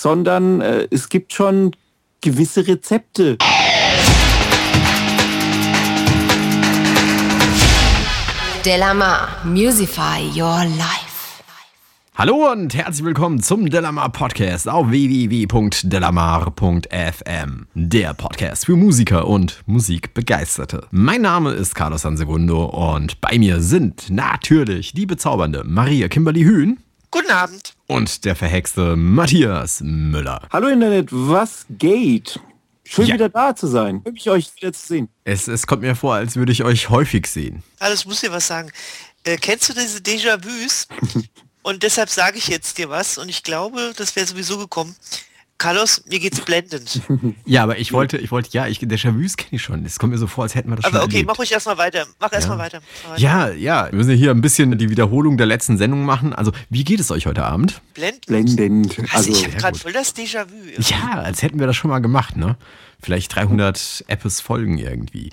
sondern äh, es gibt schon gewisse Rezepte. Delamar, Musify Your Life. Hallo und herzlich willkommen zum Delamar Podcast auf www.delamar.fm. Der Podcast für Musiker und Musikbegeisterte. Mein Name ist Carlos Sansegundo und bei mir sind natürlich die bezaubernde Maria Kimberly Hühn. Guten Abend. Und der verhexte Matthias Müller. Hallo Internet, was geht? Schön ja. wieder da zu sein. Schön mich euch wieder zu sehen. Es, es kommt mir vor, als würde ich euch häufig sehen. Alles muss dir was sagen. Äh, kennst du diese Déjà-vus? und deshalb sage ich jetzt dir was und ich glaube, das wäre sowieso gekommen. Carlos, mir geht's blendend. ja, aber ich wollte, ich wollte, ja, ich, Déjà-vus kenne ich schon. Es kommt mir so vor, als hätten wir das aber schon okay, erlebt. mach ruhig erstmal weiter. Mach erstmal weiter. weiter. Ja, ja, wir müssen hier ein bisschen die Wiederholung der letzten Sendung machen. Also, wie geht es euch heute Abend? Blendend. Blendend. Also, also ich habe gerade voll das Déjà-vu. Ja, als hätten wir das schon mal gemacht, ne? Vielleicht 300 Apps folgen irgendwie.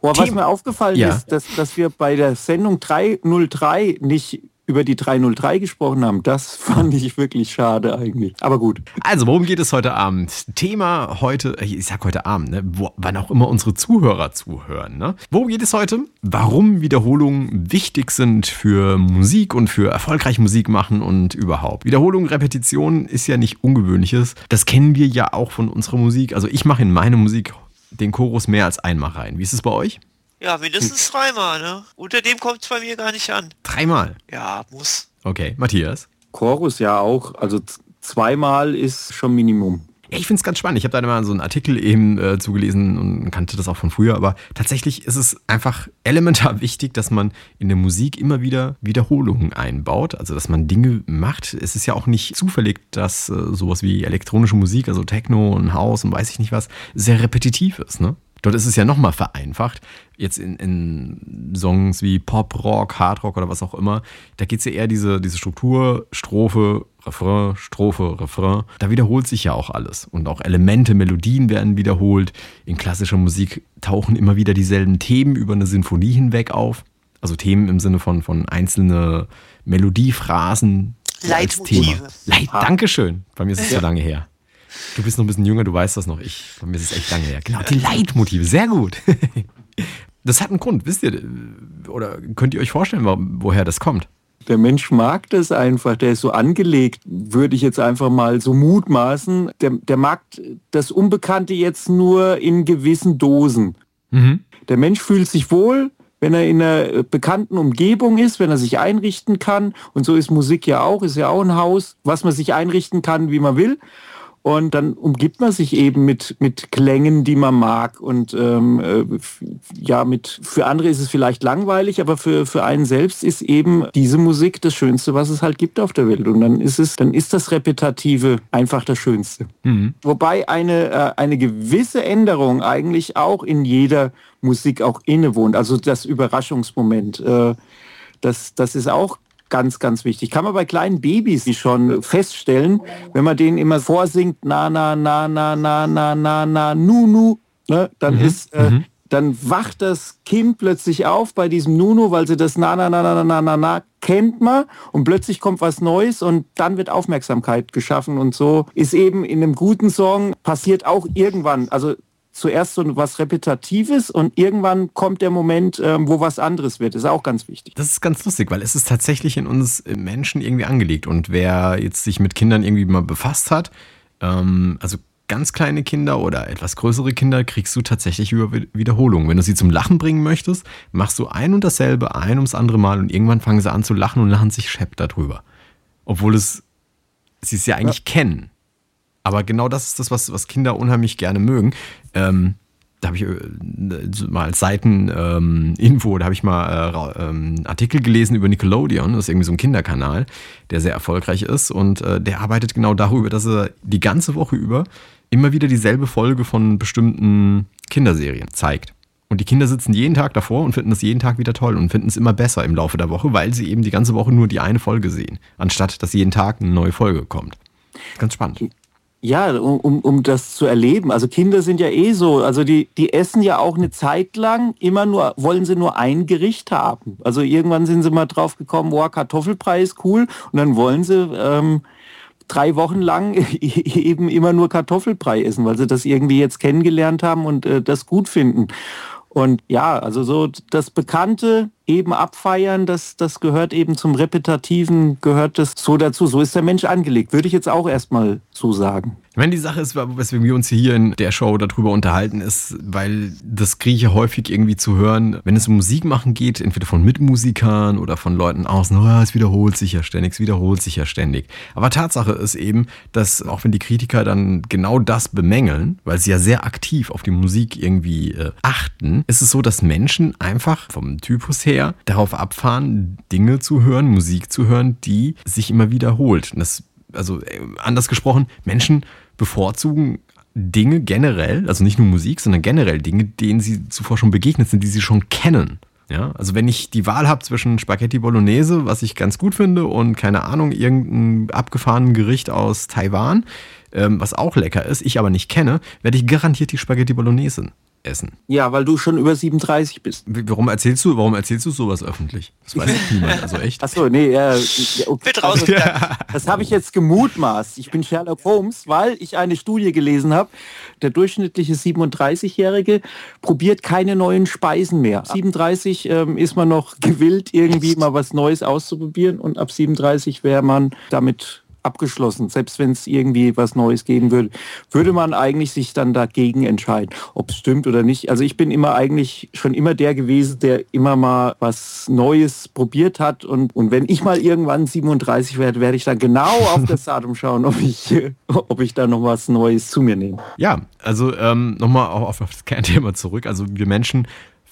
Oh, was mir aufgefallen ja. ist, dass, dass wir bei der Sendung 303 nicht über die 303 gesprochen haben. Das fand ich wirklich schade eigentlich. Aber gut. Also, worum geht es heute Abend? Thema heute, ich sag heute Abend, ne? Wo, wann auch immer unsere Zuhörer zuhören. Ne? Worum geht es heute? Warum Wiederholungen wichtig sind für Musik und für erfolgreich Musik machen und überhaupt. Wiederholung, Repetition ist ja nicht ungewöhnliches. Das kennen wir ja auch von unserer Musik. Also ich mache in meine Musik den Chorus mehr als einmal rein. Wie ist es bei euch? Ja, mindestens dreimal, ne? Unter dem kommt es bei mir gar nicht an. Dreimal? Ja, muss. Okay, Matthias? Chorus ja auch, also zweimal ist schon Minimum. Ja, ich finde es ganz spannend. Ich habe da mal so einen Artikel eben äh, zugelesen und kannte das auch von früher, aber tatsächlich ist es einfach elementar wichtig, dass man in der Musik immer wieder Wiederholungen einbaut. Also, dass man Dinge macht. Es ist ja auch nicht zufällig, dass äh, sowas wie elektronische Musik, also Techno und House und weiß ich nicht was, sehr repetitiv ist. Ne? Dort ist es ja nochmal vereinfacht. Jetzt in, in, Songs wie Pop, Rock, Hard Rock oder was auch immer, da geht es ja eher diese, diese Struktur, Strophe, Refrain, Strophe, Refrain. Da wiederholt sich ja auch alles. Und auch Elemente, Melodien werden wiederholt. In klassischer Musik tauchen immer wieder dieselben Themen über eine Sinfonie hinweg auf. Also Themen im Sinne von, von einzelne Melodiephrasen. Leitmotive. Leit, Dankeschön. Bei mir ist es ja. so lange her. Du bist noch ein bisschen jünger, du weißt das noch. Ich, bei mir ist es echt lange her. Genau, die Leitmotive, sehr gut. Das hat einen Grund, wisst ihr? Oder könnt ihr euch vorstellen, woher das kommt? Der Mensch mag das einfach, der ist so angelegt, würde ich jetzt einfach mal so mutmaßen. Der, der mag das Unbekannte jetzt nur in gewissen Dosen. Mhm. Der Mensch fühlt sich wohl, wenn er in einer bekannten Umgebung ist, wenn er sich einrichten kann. Und so ist Musik ja auch, ist ja auch ein Haus, was man sich einrichten kann, wie man will. Und dann umgibt man sich eben mit, mit Klängen, die man mag. Und ähm, äh, ja, mit, für andere ist es vielleicht langweilig, aber für, für einen selbst ist eben diese Musik das Schönste, was es halt gibt auf der Welt. Und dann ist es, dann ist das Repetative einfach das Schönste. Mhm. Wobei eine, äh, eine gewisse Änderung eigentlich auch in jeder Musik auch innewohnt. Also das Überraschungsmoment. Äh, das, das ist auch ganz, ganz wichtig. Kann man bei kleinen Babys schon feststellen, wenn man denen immer vorsingt, na, na, na, na, na, na, na, na, nu, nu, ne, dann mhm. ist, äh, mhm. dann wacht das Kind plötzlich auf bei diesem Nunu, weil sie das na, na, na, na, na, na, na, kennt man und plötzlich kommt was Neues und dann wird Aufmerksamkeit geschaffen und so ist eben in einem guten Song passiert auch irgendwann, also zuerst so was Repetitives und irgendwann kommt der Moment, ähm, wo was anderes wird. Das ist auch ganz wichtig. Das ist ganz lustig, weil es ist tatsächlich in uns Menschen irgendwie angelegt. Und wer jetzt sich mit Kindern irgendwie mal befasst hat, ähm, also ganz kleine Kinder oder etwas größere Kinder kriegst du tatsächlich über Wiederholung. Wenn du sie zum Lachen bringen möchtest, machst du ein und dasselbe ein ums andere Mal und irgendwann fangen sie an zu lachen und lachen sich schepp darüber. Obwohl es sie es ja eigentlich ja. kennen. Aber genau das ist das, was, was Kinder unheimlich gerne mögen. Ähm, da habe ich äh, mal Seiteninfo, ähm, da habe ich mal äh, ähm, Artikel gelesen über Nickelodeon, das ist irgendwie so ein Kinderkanal, der sehr erfolgreich ist und äh, der arbeitet genau darüber, dass er die ganze Woche über immer wieder dieselbe Folge von bestimmten Kinderserien zeigt. Und die Kinder sitzen jeden Tag davor und finden das jeden Tag wieder toll und finden es immer besser im Laufe der Woche, weil sie eben die ganze Woche nur die eine Folge sehen, anstatt dass jeden Tag eine neue Folge kommt. Ganz spannend. Ja, um, um das zu erleben. Also Kinder sind ja eh so, also die, die essen ja auch eine Zeit lang, immer nur, wollen sie nur ein Gericht haben. Also irgendwann sind sie mal drauf gekommen, boah, Kartoffelbrei ist cool und dann wollen sie ähm, drei Wochen lang eben immer nur Kartoffelbrei essen, weil sie das irgendwie jetzt kennengelernt haben und äh, das gut finden. Und ja, also so das Bekannte eben abfeiern, das, das gehört eben zum Repetitiven, gehört das so dazu. So ist der Mensch angelegt, würde ich jetzt auch erstmal so sagen. Ich meine, die Sache ist, weswegen wir uns hier in der Show darüber unterhalten, ist, weil das ich häufig irgendwie zu hören, wenn es um Musik machen geht, entweder von Mitmusikern oder von Leuten außen, oh, es wiederholt sich ja ständig, es wiederholt sich ja ständig. Aber Tatsache ist eben, dass auch wenn die Kritiker dann genau das bemängeln, weil sie ja sehr aktiv auf die Musik irgendwie äh, achten, ist es so, dass Menschen einfach vom Typus her darauf abfahren, Dinge zu hören, Musik zu hören, die sich immer wiederholt. Das also äh, anders gesprochen, Menschen bevorzugen Dinge generell, also nicht nur Musik, sondern generell Dinge, denen sie zuvor schon begegnet sind, die sie schon kennen. Ja, also wenn ich die Wahl habe zwischen Spaghetti Bolognese, was ich ganz gut finde, und keine Ahnung, irgendein abgefahrenes Gericht aus Taiwan, ähm, was auch lecker ist, ich aber nicht kenne, werde ich garantiert die Spaghetti Bolognese essen. Ja, weil du schon über 37 bist. Warum erzählst du, warum erzählst du sowas öffentlich? Das weiß niemand, also echt. Achso, nee, äh, okay. Also, das habe ich jetzt gemutmaßt. Ich bin Sherlock Holmes, weil ich eine Studie gelesen habe. Der durchschnittliche 37-Jährige probiert keine neuen Speisen mehr. 37 ähm, ist man noch gewillt, irgendwie mal was Neues auszuprobieren und ab 37 wäre man damit abgeschlossen. Selbst wenn es irgendwie was Neues geben würde, würde man eigentlich sich dann dagegen entscheiden, ob es stimmt oder nicht. Also ich bin immer eigentlich schon immer der gewesen, der immer mal was Neues probiert hat. Und, und wenn ich mal irgendwann 37 werde, werde ich dann genau auf das Datum schauen, ob ich, ob ich da noch was Neues zu mir nehme. Ja, also ähm, nochmal auf das Kernthema zurück. Also wir Menschen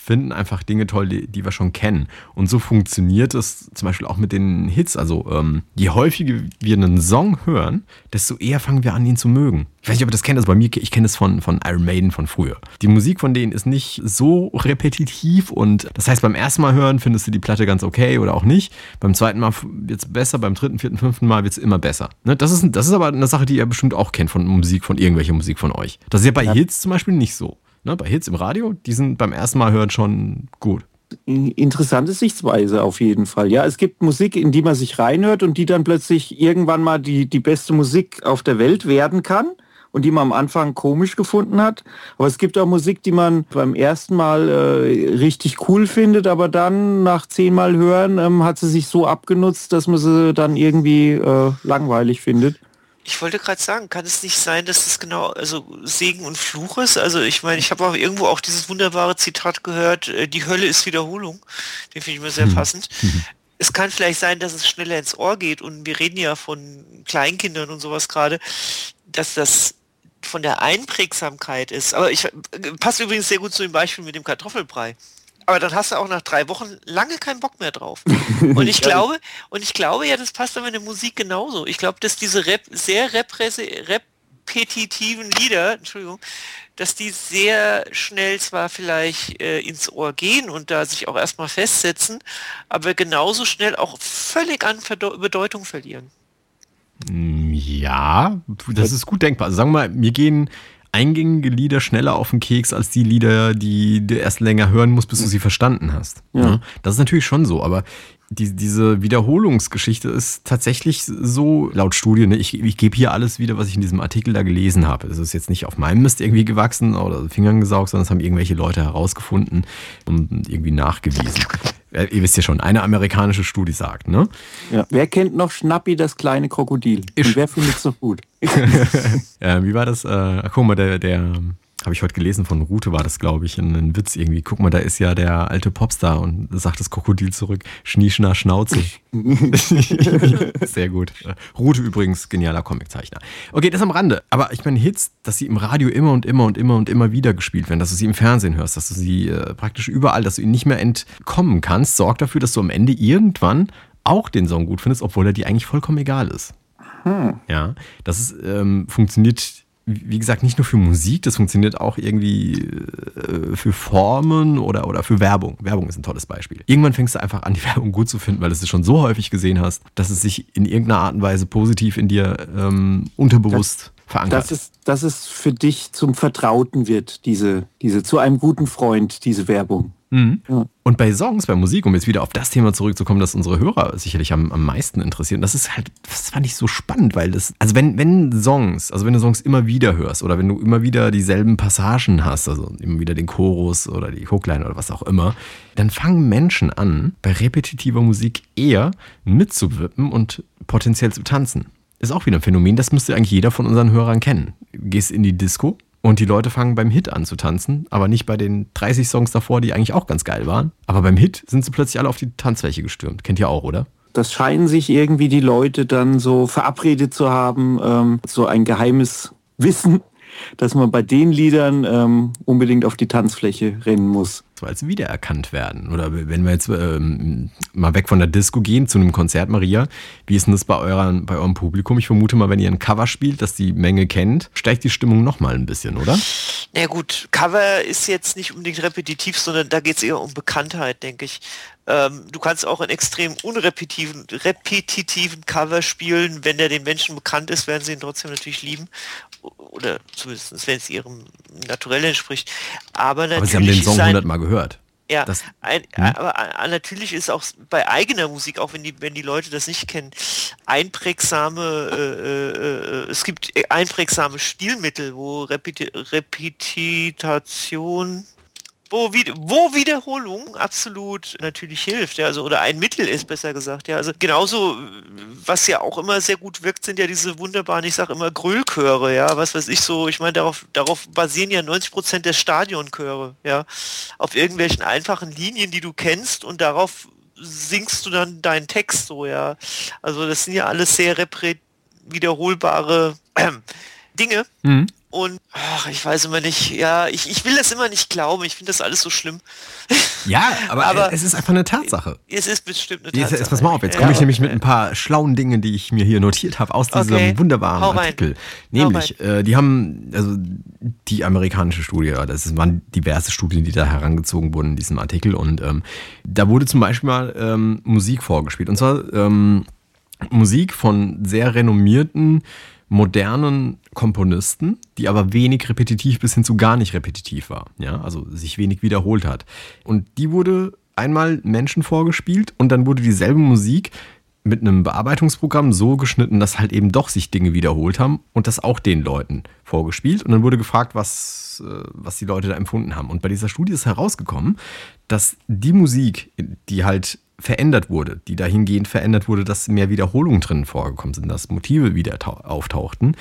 finden einfach Dinge toll, die, die, wir schon kennen. Und so funktioniert es zum Beispiel auch mit den Hits. Also ähm, je häufiger wir einen Song hören, desto eher fangen wir an, ihn zu mögen. Ich weiß nicht, ob ihr das kennt, also bei mir, ich kenne es von, von Iron Maiden von früher. Die Musik von denen ist nicht so repetitiv und das heißt, beim ersten Mal hören findest du die Platte ganz okay oder auch nicht. Beim zweiten Mal wird es besser, beim dritten, vierten, fünften Mal wird es immer besser. Ne? Das, ist, das ist aber eine Sache, die ihr bestimmt auch kennt von Musik, von irgendwelcher Musik von euch. Das ist ja bei ja. Hits zum Beispiel nicht so ne, bei Hits im Radio, die sind beim ersten Mal hören schon gut. Interessante Sichtweise auf jeden Fall. Ja, es gibt Musik, in die man sich reinhört und die dann plötzlich irgendwann mal die, die beste Musik auf der Welt werden kann und die man am Anfang komisch gefunden hat. Aber es gibt auch Musik, die man beim ersten Mal äh, richtig cool findet, aber dann nach zehnmal hören ähm, hat sie sich so abgenutzt, dass man sie dann irgendwie äh, langweilig findet. Ich wollte gerade sagen, kann es nicht sein, dass das genau also Segen und Fluch ist? Also ich meine, ich habe auch irgendwo auch dieses wunderbare Zitat gehört, äh, die Hölle ist Wiederholung. Den finde ich mir sehr mhm. passend. Mhm. Es kann vielleicht sein, dass es schneller ins Ohr geht und wir reden ja von Kleinkindern und sowas gerade, dass das von der Einprägsamkeit ist. Aber ich äh, passt übrigens sehr gut zu dem Beispiel mit dem Kartoffelbrei aber dann hast du auch nach drei Wochen lange keinen Bock mehr drauf. Und ich glaube, und ich glaube ja, das passt aber in der Musik genauso. Ich glaube, dass diese Rep sehr repetitiven Lieder, Entschuldigung, dass die sehr schnell zwar vielleicht äh, ins Ohr gehen und da sich auch erstmal festsetzen, aber genauso schnell auch völlig an Bedeutung verlieren. Ja, das ist gut denkbar. Also sagen wir mal, mir gehen eingängige Lieder schneller auf den Keks als die Lieder, die du erst länger hören musst, bis du sie verstanden hast. Ja. Das ist natürlich schon so, aber die, diese Wiederholungsgeschichte ist tatsächlich so, laut Studie, ne, ich, ich gebe hier alles wieder, was ich in diesem Artikel da gelesen habe. Es ist jetzt nicht auf meinem Mist irgendwie gewachsen oder Fingern gesaugt, sondern es haben irgendwelche Leute herausgefunden und irgendwie nachgewiesen. Ihr wisst ja schon, eine amerikanische Studie sagt, ne? Ja. Wer kennt noch Schnappi, das kleine Krokodil? Und wer findet es so gut? Ja, wie war das? Äh, guck mal, der, der habe ich heute gelesen von Rute, war das, glaube ich, ein, ein, Witz irgendwie. Guck mal, da ist ja der alte Popstar und sagt das Krokodil zurück, Schnieschner Schnauze. Sehr gut. Rute übrigens, genialer Comiczeichner. Okay, das am Rande. Aber ich meine, Hits, dass sie im Radio immer und immer und immer und immer wieder gespielt werden, dass du sie im Fernsehen hörst, dass du sie äh, praktisch überall, dass du ihnen nicht mehr entkommen kannst, sorgt dafür, dass du am Ende irgendwann auch den Song gut findest, obwohl er dir eigentlich vollkommen egal ist. Hm. Ja, das ist, ähm, funktioniert wie gesagt, nicht nur für Musik, das funktioniert auch irgendwie äh, für Formen oder, oder für Werbung. Werbung ist ein tolles Beispiel. Irgendwann fängst du einfach an, die Werbung gut zu finden, weil du es schon so häufig gesehen hast, dass es sich in irgendeiner Art und Weise positiv in dir ähm, unterbewusst das, verankert. Dass es, dass es für dich zum Vertrauten wird, diese, diese, zu einem guten Freund, diese Werbung. Mhm. Ja. Und bei Songs, bei Musik, um jetzt wieder auf das Thema zurückzukommen, das unsere Hörer sicherlich am, am meisten interessieren, das ist halt, das fand ich so spannend, weil das, also wenn, wenn Songs, also wenn du Songs immer wieder hörst oder wenn du immer wieder dieselben Passagen hast, also immer wieder den Chorus oder die Hookline oder was auch immer, dann fangen Menschen an, bei repetitiver Musik eher mitzuwippen und potenziell zu tanzen. Ist auch wieder ein Phänomen, das müsste eigentlich jeder von unseren Hörern kennen. Gehst in die Disco, und die Leute fangen beim Hit an zu tanzen, aber nicht bei den 30 Songs davor, die eigentlich auch ganz geil waren. Aber beim Hit sind sie plötzlich alle auf die Tanzfläche gestürmt. Kennt ihr auch, oder? Das scheinen sich irgendwie die Leute dann so verabredet zu haben, ähm, so ein geheimes Wissen, dass man bei den Liedern ähm, unbedingt auf die Tanzfläche rennen muss als wiedererkannt werden. Oder wenn wir jetzt ähm, mal weg von der Disco gehen zu einem Konzert, Maria, wie ist denn das bei, euren, bei eurem Publikum? Ich vermute mal, wenn ihr ein Cover spielt, das die Menge kennt, steigt die Stimmung nochmal ein bisschen, oder? Na gut, Cover ist jetzt nicht unbedingt repetitiv, sondern da geht es eher um Bekanntheit, denke ich. Ähm, du kannst auch einen extrem unrepetitiven repetitiven Cover spielen. Wenn der den Menschen bekannt ist, werden sie ihn trotzdem natürlich lieben. Oder zumindest, wenn es ihrem Naturell entspricht. Aber, natürlich Aber sie haben den Song hundertmal gehört. Ja, das, ein, hm? aber äh, natürlich ist auch bei eigener Musik, auch wenn die, wenn die Leute das nicht kennen, einprägsame, äh, äh, äh es gibt einprägsame Stilmittel, wo Repeti Repetitation, wo, wo Wiederholung absolut natürlich hilft, ja, also oder ein Mittel ist, besser gesagt, ja. Also genauso, was ja auch immer sehr gut wirkt, sind ja diese wunderbaren, ich sage immer Grüllchöre, ja, was weiß ich so, ich meine, darauf, darauf basieren ja 90 Prozent der Stadionchöre, ja, auf irgendwelchen einfachen Linien, die du kennst und darauf singst du dann deinen Text so, ja. Also das sind ja alles sehr wiederholbare äh, Dinge. Mhm. Und ach, ich weiß immer nicht, ja, ich, ich will das immer nicht glauben, ich finde das alles so schlimm. Ja, aber, aber, es ist einfach eine Tatsache. Es ist bestimmt eine Tatsache. Jetzt, pass mal auf, jetzt komme ich nämlich mit ein paar schlauen Dingen, die ich mir hier notiert habe aus diesem okay. wunderbaren Artikel. Nämlich, äh, die haben, also die amerikanische Studie, das waren diverse Studien, die da herangezogen wurden in diesem Artikel und ähm, da wurde zum Beispiel mal ähm, Musik vorgespielt und zwar ähm, Musik von sehr renommierten modernen Komponisten, die aber wenig repetitiv bis hin zu gar nicht repetitiv war, ja, also sich wenig wiederholt hat. Und die wurde einmal Menschen vorgespielt und dann wurde dieselbe Musik mit einem Bearbeitungsprogramm so geschnitten, dass halt eben doch sich Dinge wiederholt haben und das auch den Leuten vorgespielt. Und dann wurde gefragt, was, äh, was die Leute da empfunden haben. Und bei dieser Studie ist herausgekommen, dass die Musik, die halt verändert wurde, die dahingehend verändert wurde, dass mehr Wiederholungen drin vorgekommen sind, dass Motive wieder auftauchten,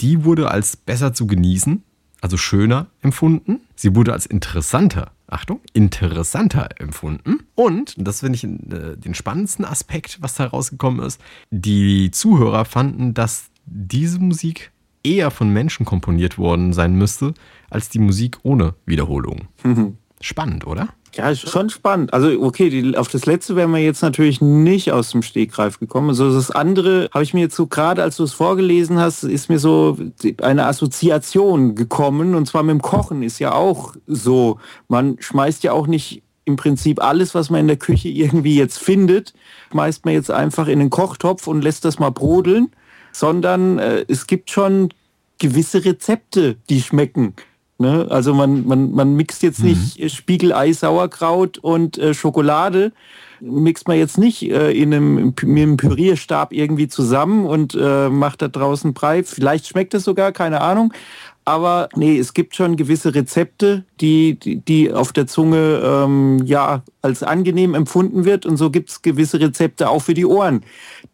die wurde als besser zu genießen, also schöner empfunden. Sie wurde als interessanter, Achtung, interessanter empfunden. Und, das finde ich äh, den spannendsten Aspekt, was da rausgekommen ist, die Zuhörer fanden, dass diese Musik eher von Menschen komponiert worden sein müsste, als die Musik ohne Wiederholung. Mhm. Spannend, oder? Ja, schon spannend. Also okay, die, auf das letzte wären wir jetzt natürlich nicht aus dem Stegreif gekommen. Also das andere habe ich mir jetzt so gerade, als du es vorgelesen hast, ist mir so eine Assoziation gekommen. Und zwar mit dem Kochen ist ja auch so. Man schmeißt ja auch nicht im Prinzip alles, was man in der Küche irgendwie jetzt findet, schmeißt man jetzt einfach in den Kochtopf und lässt das mal brodeln, sondern äh, es gibt schon gewisse Rezepte, die schmecken. Ne? Also man, man, man mixt jetzt mhm. nicht Spiegelei, Sauerkraut und äh, Schokolade, mixt man jetzt nicht äh, in einem, mit einem Pürierstab irgendwie zusammen und äh, macht da draußen Brei. Vielleicht schmeckt es sogar, keine Ahnung. Aber nee, es gibt schon gewisse Rezepte, die, die, die auf der Zunge ähm, ja als angenehm empfunden wird. Und so gibt es gewisse Rezepte auch für die Ohren,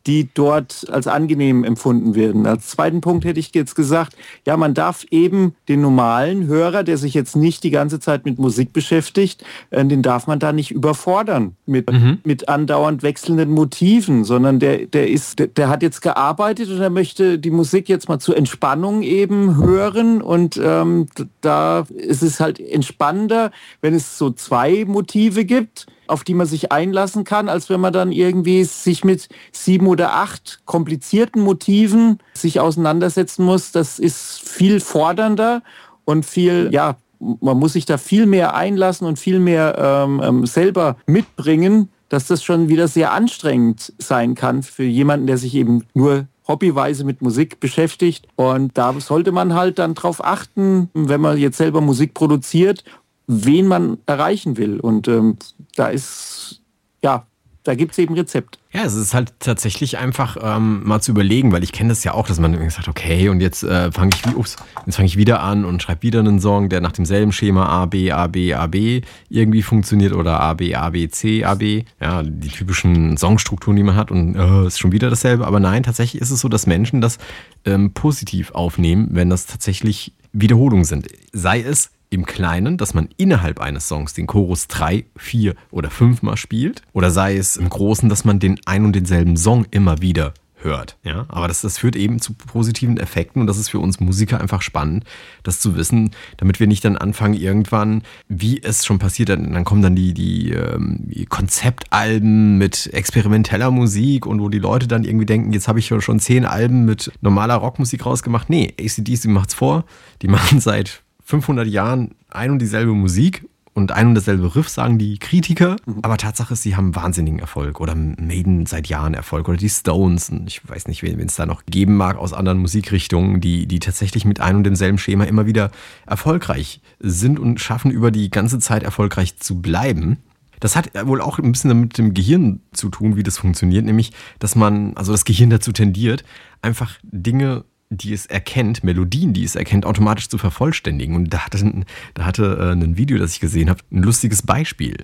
die dort als angenehm empfunden werden. Als zweiten Punkt hätte ich jetzt gesagt, ja, man darf eben den normalen Hörer, der sich jetzt nicht die ganze Zeit mit Musik beschäftigt, äh, den darf man da nicht überfordern mit, mhm. mit andauernd wechselnden Motiven, sondern der, der ist, der, der, hat jetzt gearbeitet und er möchte die Musik jetzt mal zur Entspannung eben hören und ähm, da ist es halt entspannender, wenn es so zwei Motive gibt auf die man sich einlassen kann, als wenn man dann irgendwie sich mit sieben oder acht komplizierten Motiven sich auseinandersetzen muss. Das ist viel fordernder und viel, ja, man muss sich da viel mehr einlassen und viel mehr ähm, ähm selber mitbringen, dass das schon wieder sehr anstrengend sein kann für jemanden, der sich eben nur hobbyweise mit Musik beschäftigt. Und da sollte man halt dann drauf achten, wenn man jetzt selber Musik produziert wen man erreichen will. Und ähm, da ist, ja, da gibt es eben Rezept. Ja, es ist halt tatsächlich einfach ähm, mal zu überlegen, weil ich kenne das ja auch, dass man sagt, okay, und jetzt äh, fange ich, ups, ich wieder an und schreibe wieder einen Song, der nach demselben Schema A, B, A, B, A, B irgendwie funktioniert oder A, B, A, B, C, A, B. Ja, die typischen Songstrukturen, die man hat und äh, ist schon wieder dasselbe. Aber nein, tatsächlich ist es so, dass Menschen das ähm, positiv aufnehmen, wenn das tatsächlich Wiederholungen sind. Sei es im Kleinen, dass man innerhalb eines Songs den Chorus drei, vier oder fünfmal spielt. Oder sei es im Großen, dass man den ein und denselben Song immer wieder hört. Ja, aber das, das führt eben zu positiven Effekten und das ist für uns Musiker einfach spannend, das zu wissen, damit wir nicht dann anfangen irgendwann, wie es schon passiert, dann, dann kommen dann die, die, ähm, die Konzeptalben mit experimenteller Musik und wo die Leute dann irgendwie denken, jetzt habe ich schon zehn Alben mit normaler Rockmusik rausgemacht. Nee, ACDC macht's vor. Die machen seit 500 Jahren ein und dieselbe Musik und ein und dasselbe Riff, sagen die Kritiker. Mhm. Aber Tatsache ist, sie haben wahnsinnigen Erfolg oder Maiden seit Jahren Erfolg oder die Stones. Und ich weiß nicht, wen es da noch geben mag aus anderen Musikrichtungen, die, die tatsächlich mit einem und demselben Schema immer wieder erfolgreich sind und schaffen, über die ganze Zeit erfolgreich zu bleiben. Das hat wohl auch ein bisschen mit dem Gehirn zu tun, wie das funktioniert, nämlich, dass man, also das Gehirn dazu tendiert, einfach Dinge die es erkennt, Melodien, die es erkennt, automatisch zu vervollständigen. Und da hatte, da hatte äh, ein Video, das ich gesehen habe, ein lustiges Beispiel.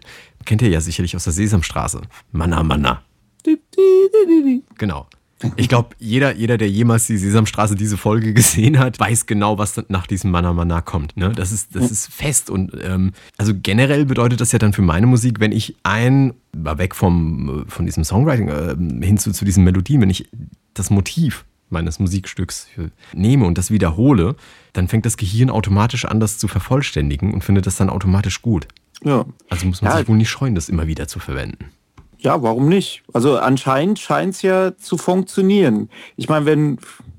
Kennt ihr ja sicherlich aus der Sesamstraße. Manna, Manna. Genau. Ich glaube, jeder, jeder, der jemals die Sesamstraße diese Folge gesehen hat, weiß genau, was nach diesem Manna Manna kommt. Ne? Das, ist, das ist fest. Und ähm, also generell bedeutet das ja dann für meine Musik, wenn ich ein, war weg vom, von diesem Songwriting äh, hin zu, zu diesen Melodien, wenn ich das Motiv meines Musikstücks nehme und das wiederhole, dann fängt das Gehirn automatisch an, das zu vervollständigen und findet das dann automatisch gut. Ja. Also muss man ja. sich wohl nicht scheuen, das immer wieder zu verwenden. Ja, warum nicht? Also anscheinend scheint es ja zu funktionieren. Ich meine, wenn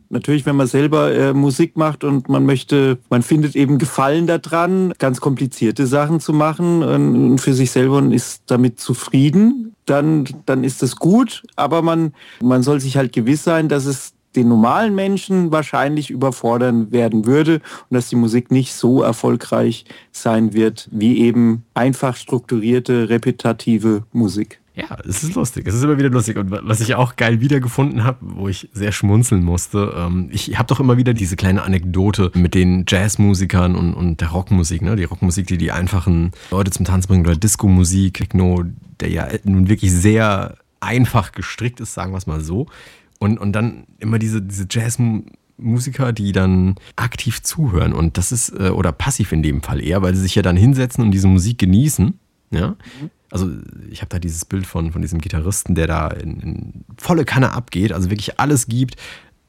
natürlich, wenn man selber äh, Musik macht und man möchte, man findet eben Gefallen daran, ganz komplizierte Sachen zu machen und für sich selber und ist damit zufrieden, dann, dann ist das gut. Aber man, man soll sich halt gewiss sein, dass es den normalen Menschen wahrscheinlich überfordern werden würde und dass die Musik nicht so erfolgreich sein wird wie eben einfach strukturierte, repetitive Musik. Ja, es ist lustig. Es ist immer wieder lustig. Und was ich auch geil wiedergefunden habe, wo ich sehr schmunzeln musste, ähm, ich habe doch immer wieder diese kleine Anekdote mit den Jazzmusikern und, und der Rockmusik, ne? Die Rockmusik, die die einfachen Leute zum Tanz bringen oder Disco-Musik, Techno, der ja nun wirklich sehr einfach gestrickt ist, sagen wir es mal so. Und, und dann immer diese, diese Jazz-Musiker, die dann aktiv zuhören. Und das ist, äh, oder passiv in dem Fall eher, weil sie sich ja dann hinsetzen und diese Musik genießen. Ja. Mhm. Also ich habe da dieses Bild von, von diesem Gitarristen, der da in, in volle Kanne abgeht, also wirklich alles gibt,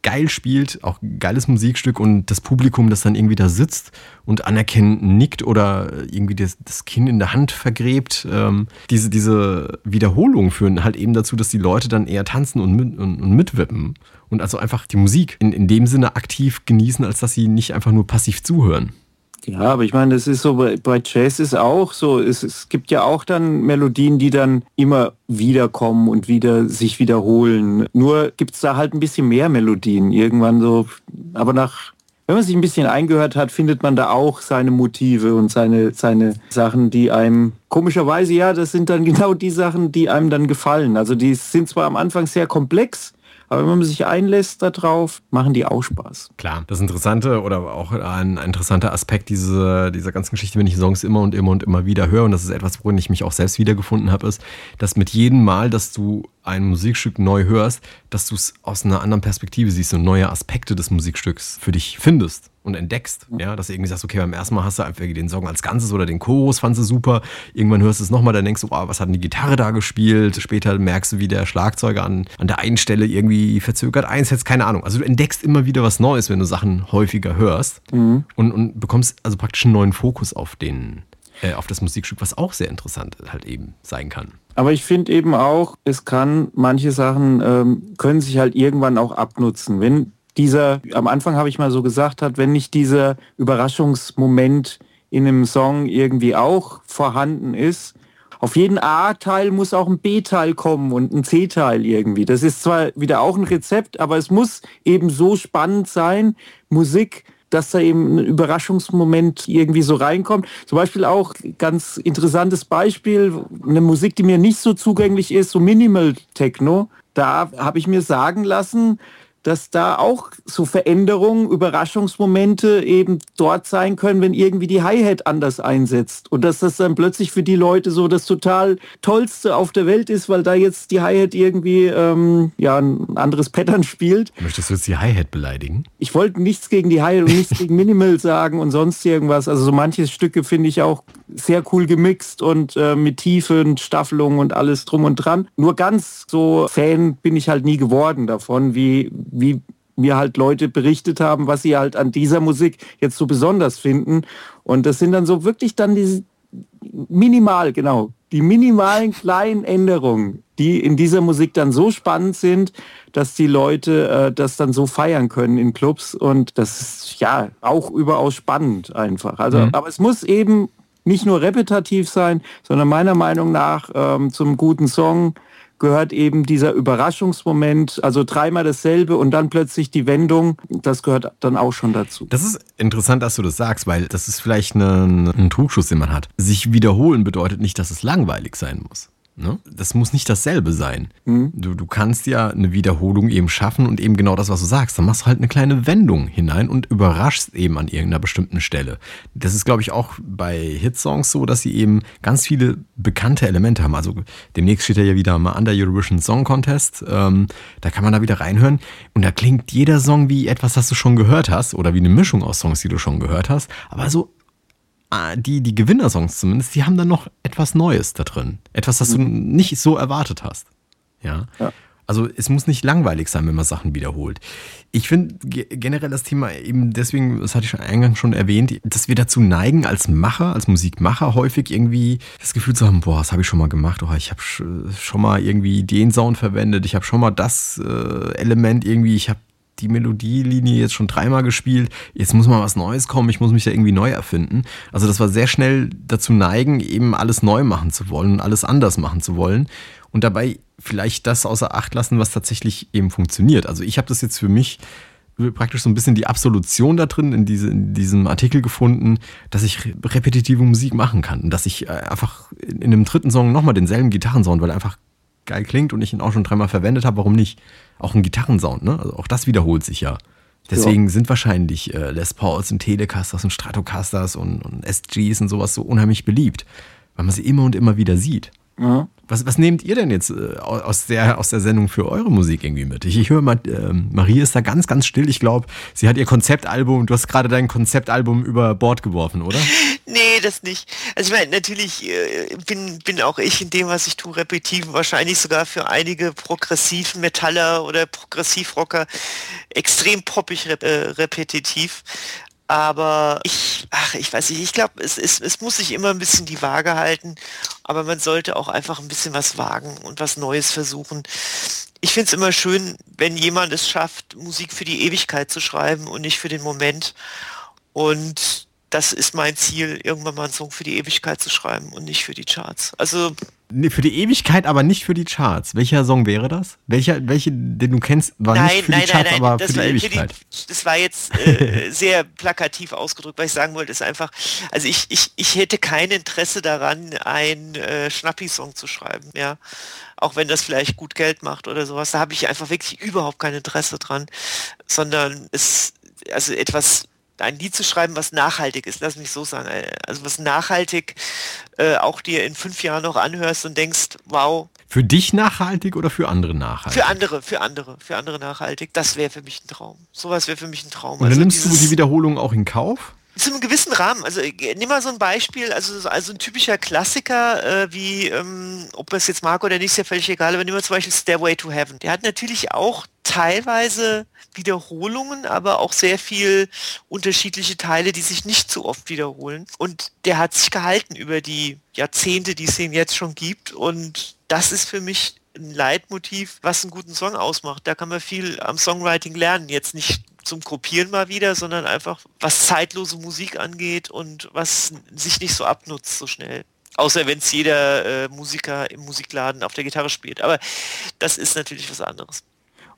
geil spielt, auch geiles Musikstück und das Publikum, das dann irgendwie da sitzt und anerkennend nickt oder irgendwie das, das Kinn in der Hand vergräbt. Ähm, diese, diese Wiederholungen führen halt eben dazu, dass die Leute dann eher tanzen und, mit, und, und mitwippen und also einfach die Musik in, in dem Sinne aktiv genießen, als dass sie nicht einfach nur passiv zuhören. Ja, aber ich meine, das ist so, bei, Jazz ist auch so, es, es gibt ja auch dann Melodien, die dann immer wiederkommen und wieder sich wiederholen. Nur gibt es da halt ein bisschen mehr Melodien irgendwann so, aber nach, wenn man sich ein bisschen eingehört hat, findet man da auch seine Motive und seine, seine Sachen, die einem komischerweise, ja, das sind dann genau die Sachen, die einem dann gefallen. Also die sind zwar am Anfang sehr komplex, aber wenn man sich einlässt darauf, machen die auch Spaß. Klar, das Interessante oder auch ein, interessanter Aspekt dieser, dieser ganzen Geschichte, wenn ich Songs immer und immer und immer wieder höre, und das ist etwas, worin ich mich auch selbst wiedergefunden habe, ist, dass mit jedem Mal, dass du ein Musikstück neu hörst, dass du es aus einer anderen Perspektive siehst und neue Aspekte des Musikstücks für dich findest und entdeckst. Ja, dass du irgendwie sagst, okay, beim ersten Mal hast du einfach den Song als Ganzes oder den Chorus fandst du super. Irgendwann hörst du es nochmal, dann denkst du, oh, was hat denn die Gitarre da gespielt? Später merkst du, wie der Schlagzeuger an, an der einen Stelle irgendwie verzögert einsetzt, keine Ahnung. Also du entdeckst immer wieder was Neues, wenn du Sachen häufiger hörst mhm. und, und bekommst also praktisch einen neuen Fokus auf den, äh, auf das Musikstück, was auch sehr interessant halt eben sein kann. Aber ich finde eben auch, es kann, manche Sachen ähm, können sich halt irgendwann auch abnutzen. Wenn dieser, am Anfang habe ich mal so gesagt hat, wenn nicht dieser Überraschungsmoment in einem Song irgendwie auch vorhanden ist, auf jeden A-Teil muss auch ein B-Teil kommen und ein C-Teil irgendwie. Das ist zwar wieder auch ein Rezept, aber es muss eben so spannend sein, Musik dass da eben ein Überraschungsmoment irgendwie so reinkommt. Zum Beispiel auch ganz interessantes Beispiel, eine Musik, die mir nicht so zugänglich ist, so Minimal Techno. Da habe ich mir sagen lassen, dass da auch so Veränderungen, Überraschungsmomente eben dort sein können, wenn irgendwie die Hi-Hat anders einsetzt. Und dass das dann plötzlich für die Leute so das total Tollste auf der Welt ist, weil da jetzt die Hi-Hat irgendwie ähm, ja, ein anderes Pattern spielt. Möchtest du jetzt die Hi-Hat beleidigen? Ich wollte nichts gegen die Hi-Hat und nichts gegen Minimal sagen und sonst irgendwas. Also so manche Stücke finde ich auch sehr cool gemixt und äh, mit Tiefen, Staffelungen und alles drum und dran. Nur ganz so Fan bin ich halt nie geworden davon, wie wie mir halt Leute berichtet haben, was sie halt an dieser Musik jetzt so besonders finden. Und das sind dann so wirklich dann diese minimal, genau, die minimalen kleinen Änderungen, die in dieser Musik dann so spannend sind, dass die Leute äh, das dann so feiern können in Clubs. Und das ist ja auch überaus spannend einfach. Also, mhm. aber es muss eben nicht nur repetitiv sein, sondern meiner Meinung nach ähm, zum guten Song gehört eben dieser Überraschungsmoment, also dreimal dasselbe und dann plötzlich die Wendung, das gehört dann auch schon dazu. Das ist interessant, dass du das sagst, weil das ist vielleicht ein, ein Trugschluss, den man hat. Sich wiederholen bedeutet nicht, dass es langweilig sein muss. Ne? Das muss nicht dasselbe sein. Mhm. Du, du kannst ja eine Wiederholung eben schaffen und eben genau das, was du sagst. Dann machst du halt eine kleine Wendung hinein und überraschst eben an irgendeiner bestimmten Stelle. Das ist, glaube ich, auch bei Hitsongs so, dass sie eben ganz viele bekannte Elemente haben. Also demnächst steht ja wieder mal an der Eurovision Song Contest. Ähm, da kann man da wieder reinhören. Und da klingt jeder Song wie etwas, das du schon gehört hast oder wie eine Mischung aus Songs, die du schon gehört hast. Aber so die, die Gewinnersongs zumindest, die haben dann noch etwas Neues da drin. Etwas, das du mhm. nicht so erwartet hast. Ja? ja. Also es muss nicht langweilig sein, wenn man Sachen wiederholt. Ich finde generell das Thema eben deswegen, das hatte ich eingangs schon erwähnt, dass wir dazu neigen, als Macher, als Musikmacher häufig irgendwie das Gefühl zu haben, boah, das habe ich schon mal gemacht, oh, ich habe schon mal irgendwie den Sound verwendet, ich habe schon mal das äh, Element irgendwie, ich habe die Melodielinie jetzt schon dreimal gespielt, jetzt muss mal was Neues kommen, ich muss mich da irgendwie neu erfinden. Also das war sehr schnell dazu neigen, eben alles neu machen zu wollen und alles anders machen zu wollen und dabei vielleicht das außer Acht lassen, was tatsächlich eben funktioniert. Also ich habe das jetzt für mich praktisch so ein bisschen die Absolution da drin in, diese, in diesem Artikel gefunden, dass ich repetitive Musik machen kann und dass ich äh, einfach in einem dritten Song nochmal denselben Gitarrensound, weil einfach geil klingt und ich ihn auch schon dreimal verwendet habe, warum nicht? Auch ein Gitarrensound, ne? Also auch das wiederholt sich ja. Deswegen ja. sind wahrscheinlich äh, Les Pauls und Telecasters und Stratocasters und, und SGs und sowas so unheimlich beliebt, weil man sie immer und immer wieder sieht. Ja. Was, was nehmt ihr denn jetzt äh, aus, der, aus der Sendung für eure Musik irgendwie mit? Ich, ich höre mal, äh, Marie ist da ganz, ganz still. Ich glaube, sie hat ihr Konzeptalbum, du hast gerade dein Konzeptalbum über Bord geworfen, oder? Nee, das nicht. Also ich meine, natürlich äh, bin, bin auch ich in dem, was ich tue, repetitiv, wahrscheinlich sogar für einige progressiven Metaller oder Progressivrocker extrem poppig rep äh, repetitiv. Aber ich, ach, ich weiß nicht, ich glaube, es, es, es muss sich immer ein bisschen die Waage halten, aber man sollte auch einfach ein bisschen was wagen und was Neues versuchen. Ich finde es immer schön, wenn jemand es schafft, Musik für die Ewigkeit zu schreiben und nicht für den Moment. Und das ist mein Ziel, irgendwann mal einen Song für die Ewigkeit zu schreiben und nicht für die Charts. Also Nee, für die Ewigkeit, aber nicht für die Charts. Welcher Song wäre das? Welcher, welche, den du kennst, war nein, nicht für nein, die Charts, nein, aber das für die Ewigkeit? Für die, das war jetzt äh, sehr plakativ ausgedrückt, was ich sagen wollte, ist einfach, also ich, ich, ich hätte kein Interesse daran, einen äh, Schnappi-Song zu schreiben, ja. Auch wenn das vielleicht gut Geld macht oder sowas, da habe ich einfach wirklich überhaupt kein Interesse dran, sondern es, also etwas ein Lied zu schreiben, was nachhaltig ist, lass mich so sagen. Also was nachhaltig äh, auch dir in fünf Jahren noch anhörst und denkst, wow. Für dich nachhaltig oder für andere nachhaltig? Für andere, für andere, für andere nachhaltig. Das wäre für mich ein Traum. Sowas wäre für mich ein Traum. Und dann also nimmst du die Wiederholung auch in Kauf? Zu einem gewissen Rahmen. Also äh, nimm mal so ein Beispiel, also, also ein typischer Klassiker, äh, wie, ähm, ob es jetzt mag oder nicht, ist ja völlig egal, aber nimm mal zum Beispiel Stairway to Heaven. Der hat natürlich auch teilweise Wiederholungen, aber auch sehr viel unterschiedliche Teile, die sich nicht so oft wiederholen. Und der hat sich gehalten über die Jahrzehnte, die es ihn jetzt schon gibt. Und das ist für mich ein Leitmotiv, was einen guten Song ausmacht. Da kann man viel am Songwriting lernen. Jetzt nicht zum Kopieren mal wieder, sondern einfach was zeitlose Musik angeht und was sich nicht so abnutzt so schnell. Außer wenn es jeder äh, Musiker im Musikladen auf der Gitarre spielt. Aber das ist natürlich was anderes.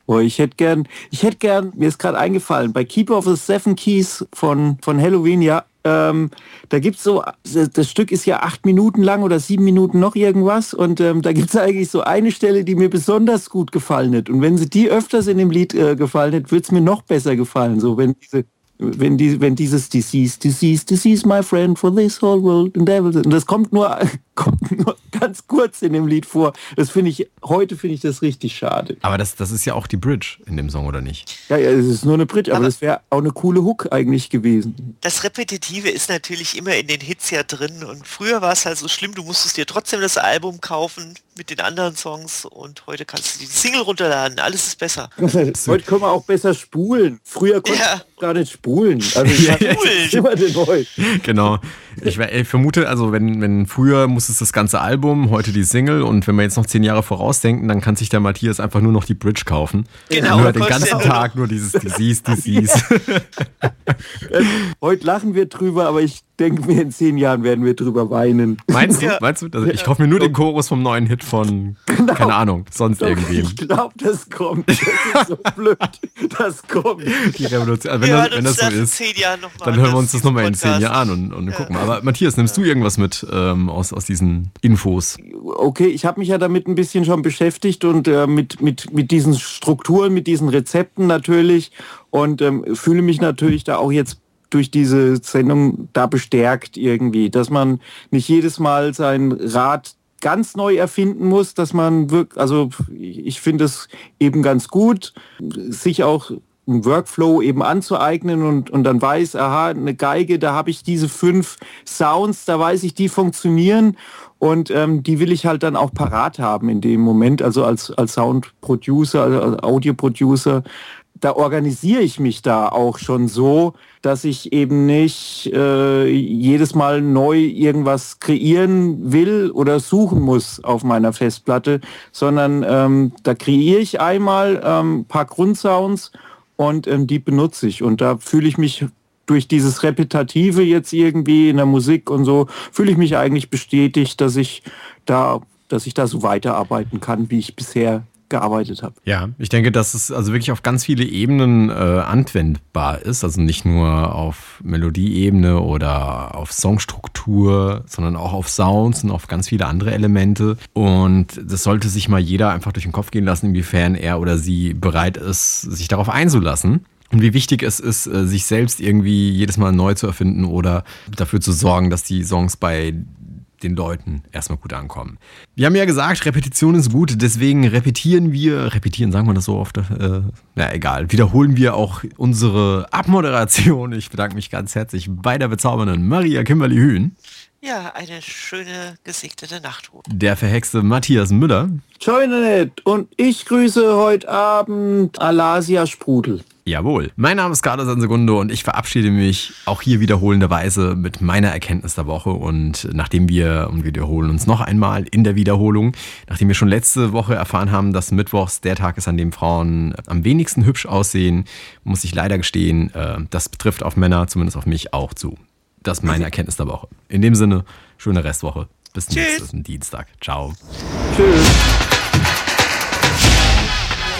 Oh, ich hätte gern, ich hätte gern, mir ist gerade eingefallen, bei Keeper of the Seven Keys von, von Halloween, ja, ähm, da gibt's so, das Stück ist ja acht Minuten lang oder sieben Minuten noch irgendwas und ähm, da gibt's eigentlich so eine Stelle, die mir besonders gut gefallen hat. Und wenn sie die öfters in dem Lied äh, gefallen hätte, würde es mir noch besser gefallen. So, wenn diese wenn, die, wenn dieses Disease, Disease, Disease, my friend, for this whole world and devil, und das kommt nur, kommt nur ganz kurz in dem Lied vor. Das finde ich, heute finde ich das richtig schade. Aber das, das ist ja auch die Bridge in dem Song, oder nicht? Ja, ja, es ist nur eine Bridge, aber, aber das wäre auch eine coole Hook eigentlich gewesen. Das Repetitive ist natürlich immer in den Hits ja drin und früher war es halt so schlimm, du musstest dir trotzdem das Album kaufen mit den anderen Songs und heute kannst du die Single runterladen, alles ist besser. heute können wir auch besser spulen. Früher konnte ja. gar nicht spulen. Also ja, immer den Genau. Ich, ich, vermute, also wenn, wenn früher musstest das ganze Album, heute die Single und wenn wir jetzt noch zehn Jahre vorausdenken, dann kann sich der Matthias einfach nur noch die Bridge kaufen. Genau. Und hört den ganzen Tag nur dieses Disease, Disease. heute lachen wir drüber, aber ich denke mir, in zehn Jahren werden wir drüber weinen. Meinst du? Ja. Meinst du? Also ich hoffe mir nur den Chorus vom neuen Hit von, genau. keine Ahnung, sonst irgendwie. Ich glaube, das kommt. Das ist so blöd. Das kommt. Die Revolution. Also wenn, das, wenn das so ist, dann hören wir uns das nochmal in zehn Jahren an und, und ja. gucken. Aber Matthias, nimmst du irgendwas mit ähm, aus, aus diesen Infos? Okay, ich habe mich ja damit ein bisschen schon beschäftigt und äh, mit, mit, mit diesen Strukturen, mit diesen Rezepten natürlich und ähm, fühle mich natürlich da auch jetzt durch diese Sendung da bestärkt irgendwie, dass man nicht jedes Mal sein Rad ganz neu erfinden muss, dass man wirklich, also ich finde es eben ganz gut, sich auch einen Workflow eben anzueignen und, und dann weiß, aha, eine Geige, da habe ich diese fünf Sounds, da weiß ich, die funktionieren. Und ähm, die will ich halt dann auch parat haben in dem Moment, also als, als Sound-Producer, als Audio-Producer, da organisiere ich mich da auch schon so, dass ich eben nicht äh, jedes Mal neu irgendwas kreieren will oder suchen muss auf meiner Festplatte, sondern ähm, da kreiere ich einmal ähm, paar Grundsounds und ähm, die benutze ich. Und da fühle ich mich durch dieses Repetative jetzt irgendwie in der Musik und so, fühle ich mich eigentlich bestätigt, dass ich da dass ich da so weiterarbeiten kann, wie ich bisher gearbeitet habe. Ja, ich denke, dass es also wirklich auf ganz viele Ebenen äh, anwendbar ist. Also nicht nur auf Melodieebene oder auf Songstruktur, sondern auch auf Sounds und auf ganz viele andere Elemente. Und das sollte sich mal jeder einfach durch den Kopf gehen lassen, inwiefern er oder sie bereit ist, sich darauf einzulassen. Und wie wichtig es ist, äh, sich selbst irgendwie jedes Mal neu zu erfinden oder dafür zu sorgen, dass die Songs bei den Leuten erstmal gut ankommen. Wir haben ja gesagt, Repetition ist gut, deswegen repetieren wir, repetieren, sagen wir das so oft, äh, na egal, wiederholen wir auch unsere Abmoderation. Ich bedanke mich ganz herzlich bei der bezaubernden Maria Kimberly Hühn. Ja, eine schöne, gesegnete Nachtruhe. Der verhexte Matthias Müller. Internet und ich grüße heute Abend Alasia Sprudel. Jawohl. Mein Name ist Carlos Sansegundo und ich verabschiede mich auch hier wiederholenderweise mit meiner Erkenntnis der Woche. Und nachdem wir, und wir wiederholen uns noch einmal in der Wiederholung, nachdem wir schon letzte Woche erfahren haben, dass Mittwochs der Tag ist, an dem Frauen am wenigsten hübsch aussehen, muss ich leider gestehen, äh, das betrifft auf Männer, zumindest auf mich auch zu. Das ist meine Erkenntnis der Woche. In dem Sinne, schöne Restwoche. Bis nächsten Dienstag. Ciao. Tschüss.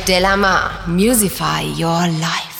Delamar, Musify Your Life.